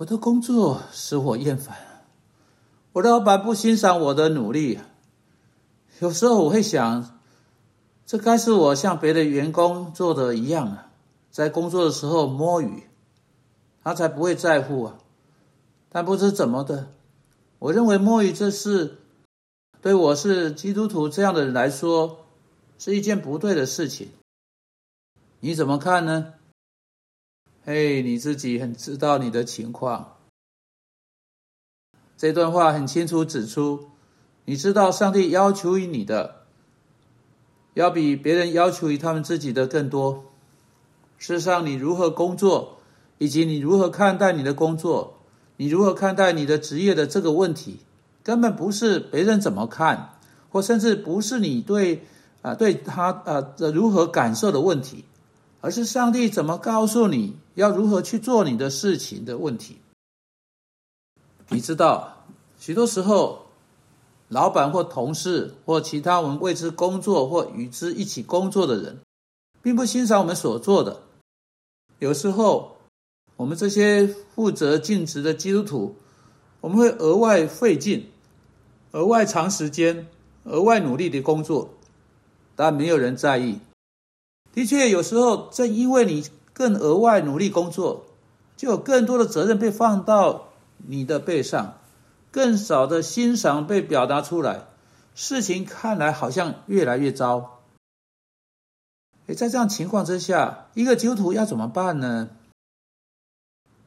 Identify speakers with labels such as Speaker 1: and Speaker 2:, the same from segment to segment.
Speaker 1: 我的工作使我厌烦，我的老板不欣赏我的努力。有时候我会想，这该是我像别的员工做的一样啊，在工作的时候摸鱼，他才不会在乎啊。但不知怎么的，我认为摸鱼这事，对我是基督徒这样的人来说，是一件不对的事情。你怎么看呢？嘿，你自己很知道你的情况。这段话很清楚指出，你知道上帝要求于你的，要比别人要求于他们自己的更多。事实上，你如何工作，以及你如何看待你的工作，你如何看待你的职业的这个问题，根本不是别人怎么看，或甚至不是你对啊对他啊如何感受的问题。而是上帝怎么告诉你要如何去做你的事情的问题。你知道，许多时候，老板或同事或其他我们为之工作或与之一起工作的人，并不欣赏我们所做的。有时候，我们这些负责尽职的基督徒，我们会额外费劲、额外长时间、额外努力的工作，但没有人在意。的确，有时候正因为你更额外努力工作，就有更多的责任被放到你的背上，更少的欣赏被表达出来，事情看来好像越来越糟。哎，在这样情况之下，一个基督徒要怎么办呢？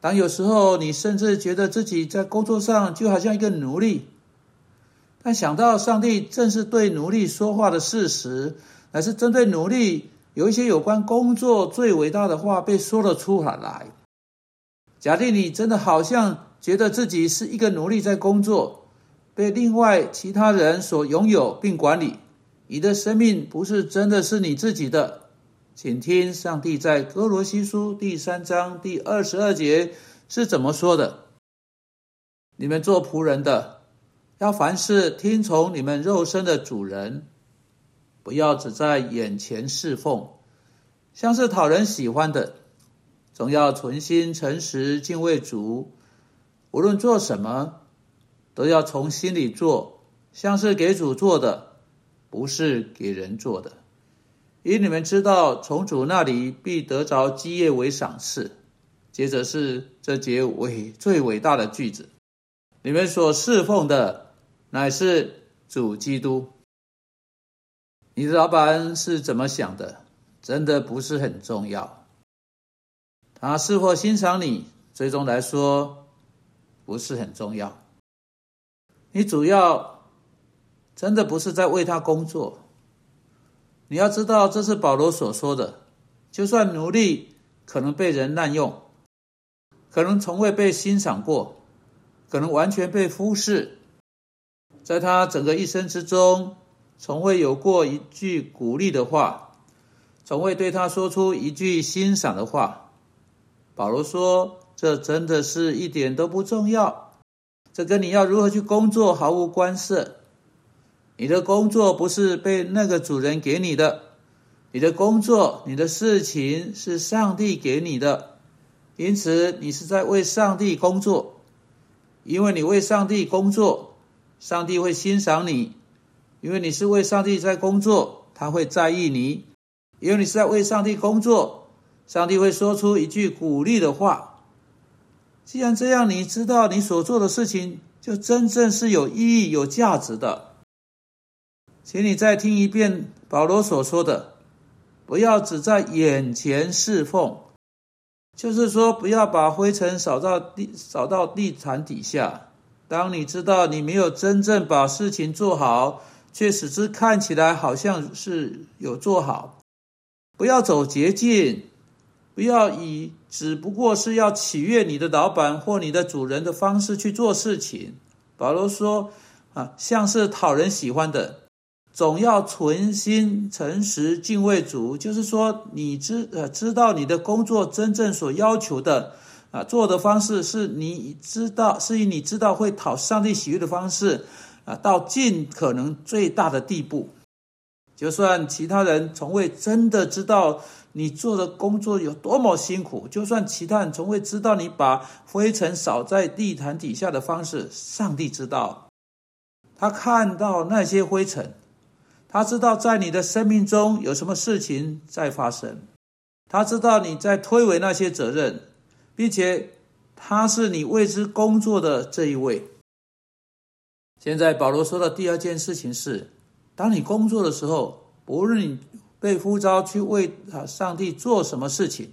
Speaker 1: 当有时候你甚至觉得自己在工作上就好像一个奴隶，但想到上帝正是对奴隶说话的事实，乃是针对奴隶。有一些有关工作最伟大的话被说了出来。假定你真的好像觉得自己是一个奴隶在工作，被另外其他人所拥有并管理，你的生命不是真的是你自己的。请听上帝在哥罗西书第三章第二十二节是怎么说的：“你们做仆人的，要凡事听从你们肉身的主人。”不要只在眼前侍奉，像是讨人喜欢的，总要存心诚实敬畏主。无论做什么，都要从心里做，像是给主做的，不是给人做的。因你们知道，从主那里必得着基业为赏赐。接着是这节伟最伟大的句子：你们所侍奉的，乃是主基督。你的老板是怎么想的？真的不是很重要。他是否欣赏你，最终来说不是很重要。你主要真的不是在为他工作。你要知道，这是保罗所说的。就算奴隶可能被人滥用，可能从未被欣赏过，可能完全被忽视，在他整个一生之中。从未有过一句鼓励的话，从未对他说出一句欣赏的话。保罗说：“这真的是一点都不重要，这跟你要如何去工作毫无关系。你的工作不是被那个主人给你的，你的工作、你的事情是上帝给你的，因此你是在为上帝工作。因为你为上帝工作，上帝会欣赏你。”因为你是为上帝在工作，他会在意你；因为你是在为上帝工作，上帝会说出一句鼓励的话。既然这样，你知道你所做的事情就真正是有意义、有价值的。请你再听一遍保罗所说的：不要只在眼前侍奉，就是说，不要把灰尘扫到地扫到地毯底下。当你知道你没有真正把事情做好。却使之看起来好像是有做好，不要走捷径，不要以只不过是要取悦你的老板或你的主人的方式去做事情。保罗说：“啊，像是讨人喜欢的，总要存心诚实敬畏主。就是说，你知呃知道你的工作真正所要求的啊，做的方式是你知道是以你知道会讨上帝喜悦的方式。”啊，到尽可能最大的地步，就算其他人从未真的知道你做的工作有多么辛苦，就算其他人从未知道你把灰尘扫在地毯底下的方式，上帝知道。他看到那些灰尘，他知道在你的生命中有什么事情在发生，他知道你在推诿那些责任，并且他是你为之工作的这一位。现在保罗说的第二件事情是：当你工作的时候，不论你。被呼召去为啊上帝做什么事情，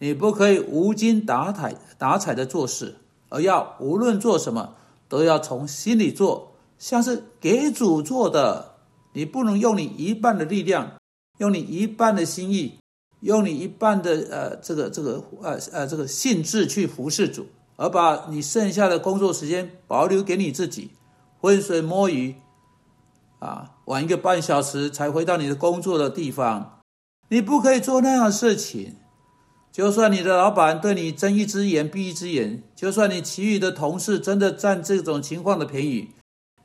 Speaker 1: 你不可以无精打采打采的做事，而要无论做什么都要从心里做，像是给主做的。你不能用你一半的力量，用你一半的心意，用你一半的呃这个这个呃呃这个性质去服侍主，而把你剩下的工作时间保留给你自己，浑水摸鱼。啊，晚一个半小时才回到你的工作的地方，你不可以做那样的事情。就算你的老板对你睁一只眼闭一只眼，就算你其余的同事真的占这种情况的便宜，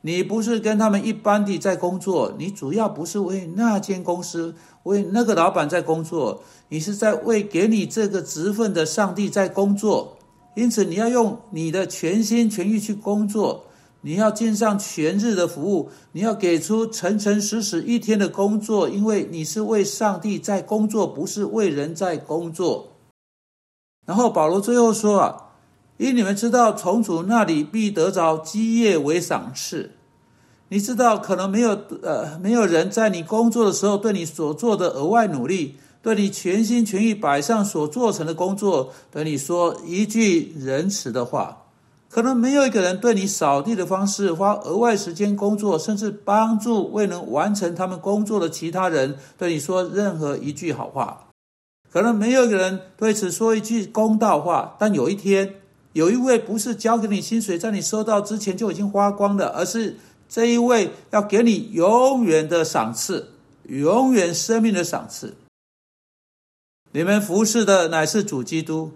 Speaker 1: 你不是跟他们一般的在工作，你主要不是为那间公司、为那个老板在工作，你是在为给你这个职分的上帝在工作。因此，你要用你的全心全意去工作。你要尽上全日的服务，你要给出诚诚实实一天的工作，因为你是为上帝在工作，不是为人在工作。然后保罗最后说啊，因你们知道从主那里必得着基业为赏赐。你知道可能没有呃没有人在你工作的时候对你所做的额外努力，对你全心全意摆上所做成的工作，对你说一句仁慈的话。可能没有一个人对你扫地的方式花额外时间工作，甚至帮助未能完成他们工作的其他人对你说任何一句好话。可能没有一个人对此说一句公道话。但有一天，有一位不是交给你薪水，在你收到之前就已经花光了，而是这一位要给你永远的赏赐，永远生命的赏赐。你们服侍的乃是主基督。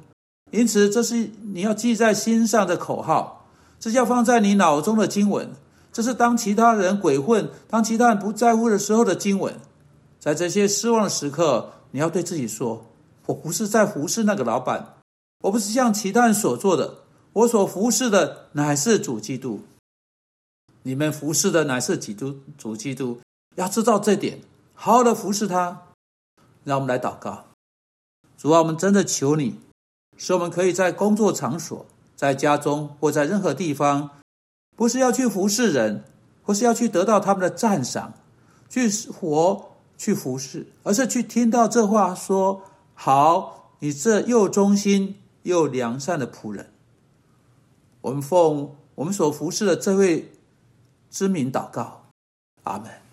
Speaker 1: 因此，这是你要记在心上的口号，这叫放在你脑中的经文。这是当其他人鬼混、当其他人不在乎的时候的经文。在这些失望的时刻，你要对自己说：“我不是在服侍那个老板，我不是像其他人所做的，我所服侍的乃是主基督。你们服侍的乃是基督，主基督。要知道这点，好好的服侍他。让我们来祷告，主啊，我们真的求你。”使我们可以在工作场所、在家中或在任何地方，不是要去服侍人，或是要去得到他们的赞赏，去活去服侍，而是去听到这话说：“好，你这又忠心又良善的仆人。”我们奉我们所服侍的这位知名祷告，阿门。